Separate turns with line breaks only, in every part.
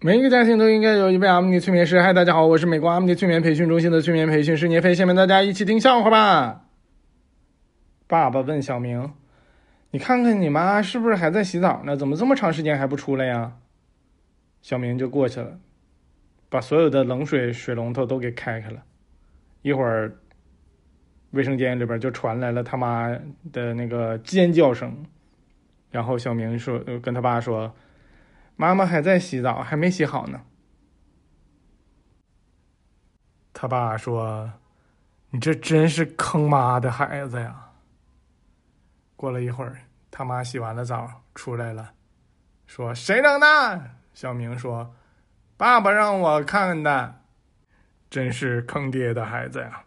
每一个家庭都应该有一位阿姆尼催眠师。嗨，大家好，我是美国阿姆尼催眠培训中心的催眠培训师聂飞。下面大家一起听笑话吧。爸爸问小明：“你看看你妈是不是还在洗澡呢？怎么这么长时间还不出来呀？”小明就过去了，把所有的冷水水龙头都给开开了。一会儿，卫生间里边就传来了他妈的那个尖叫声。然后小明说：“跟他爸说。”妈妈还在洗澡，还没洗好呢。他爸说：“你这真是坑妈的孩子呀！”过了一会儿，他妈洗完了澡出来了，说：“谁扔的？”小明说：“爸爸让我看的。”真是坑爹的孩子呀！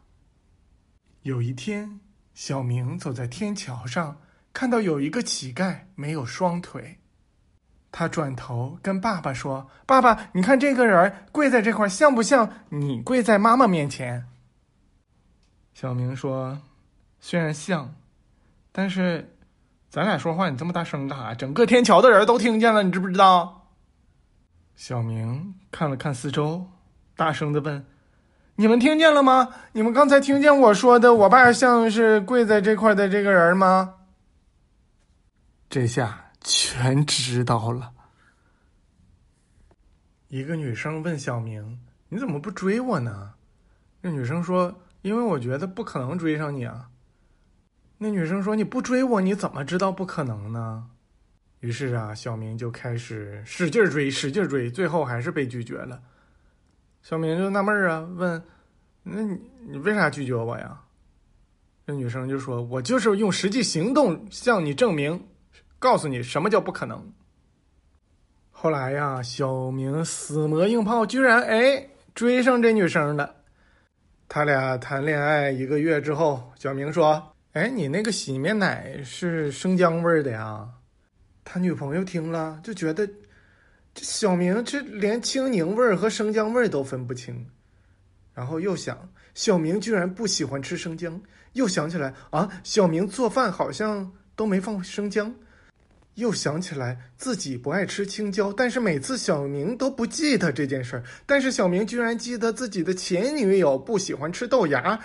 有一天，小明走在天桥上，看到有一个乞丐没有双腿。他转头跟爸爸说：“爸爸，你看这个人跪在这块，像不像你跪在妈妈面前？”小明说：“虽然像，但是咱俩说话你这么大声干啥？整个天桥的人都听见了，你知不知道？”小明看了看四周，大声的问：“你们听见了吗？你们刚才听见我说的，我爸像是跪在这块的这个人吗？”这下。全知道了。一个女生问小明：“你怎么不追我呢？”那女生说：“因为我觉得不可能追上你啊。”那女生说：“你不追我，你怎么知道不可能呢？”于是啊，小明就开始使劲追，使劲追，最后还是被拒绝了。小明就纳闷啊，问：“那你你为啥拒绝我呀？”那女生就说：“我就是用实际行动向你证明。”告诉你什么叫不可能。后来呀，小明死磨硬泡，居然哎追上这女生了。他俩谈恋爱一个月之后，小明说：“哎，你那个洗面奶是生姜味的呀？”他女朋友听了就觉得，这小明这连青柠味和生姜味都分不清。然后又想，小明居然不喜欢吃生姜，又想起来啊，小明做饭好像都没放生姜。又想起来自己不爱吃青椒，但是每次小明都不记得这件事儿。但是小明居然记得自己的前女友不喜欢吃豆芽。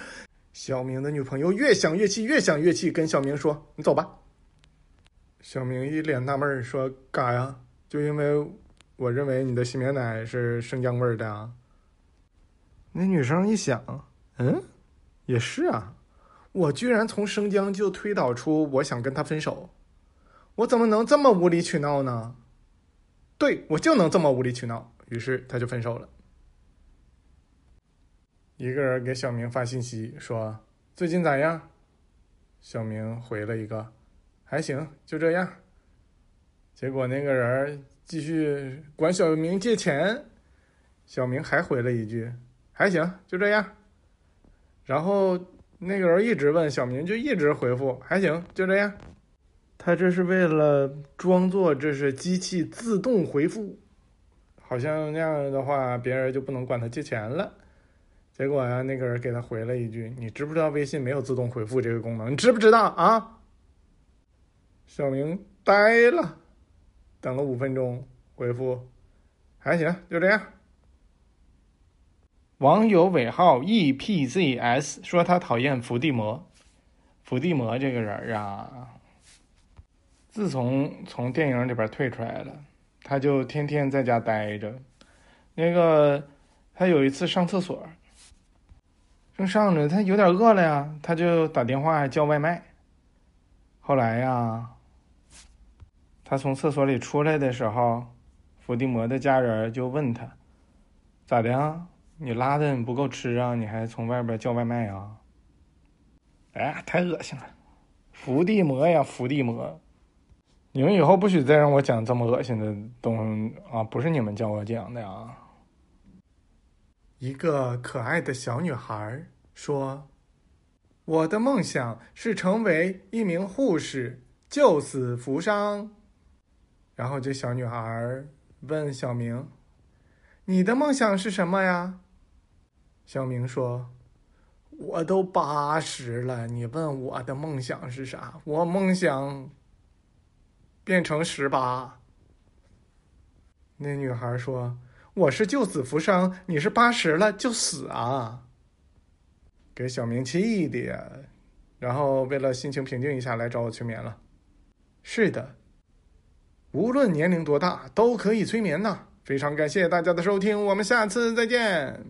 小明的女朋友越想越气，越想越气，跟小明说：“你走吧。”小明一脸纳闷说：“干呀？就因为我认为你的洗面奶是生姜味儿的啊？”那女生一想，嗯，也是啊，我居然从生姜就推导出我想跟他分手。我怎么能这么无理取闹呢？对我就能这么无理取闹，于是他就分手了。一个人给小明发信息说：“最近咋样？”小明回了一个：“还行，就这样。”结果那个人继续管小明借钱，小明还回了一句：“还行，就这样。”然后那个人一直问小明，就一直回复：“还行，就这样。”他这是为了装作这是机器自动回复，好像那样的话别人就不能管他借钱了。结果呀，那个人给他回了一句：“你知不知道微信没有自动回复这个功能？你知不知道啊？”小明呆了，等了五分钟，回复：“还行，就这样。”网友尾号 epzs 说他讨厌伏地魔，伏地魔这个人啊。自从从电影里边退出来了，他就天天在家待着。那个，他有一次上厕所，正上着，他有点饿了呀，他就打电话叫外卖。后来呀，他从厕所里出来的时候，伏地魔的家人就问他：“咋的呀？你拉的不够吃啊？你还从外边叫外卖啊？”哎呀，太恶心了！伏地魔呀，伏地魔！你们以后不许再让我讲这么恶心的东西啊！不是你们叫我讲的呀。一个可爱的小女孩说：“我的梦想是成为一名护士，救死扶伤。”然后这小女孩问小明：“你的梦想是什么呀？”小明说：“我都八十了，你问我的梦想是啥？我梦想……”变成十八。那女孩说：“我是救死扶伤，你是八十了就死啊！给小明气的呀，然后为了心情平静一下，来找我催眠了。是的，无论年龄多大都可以催眠呐！非常感谢大家的收听，我们下次再见。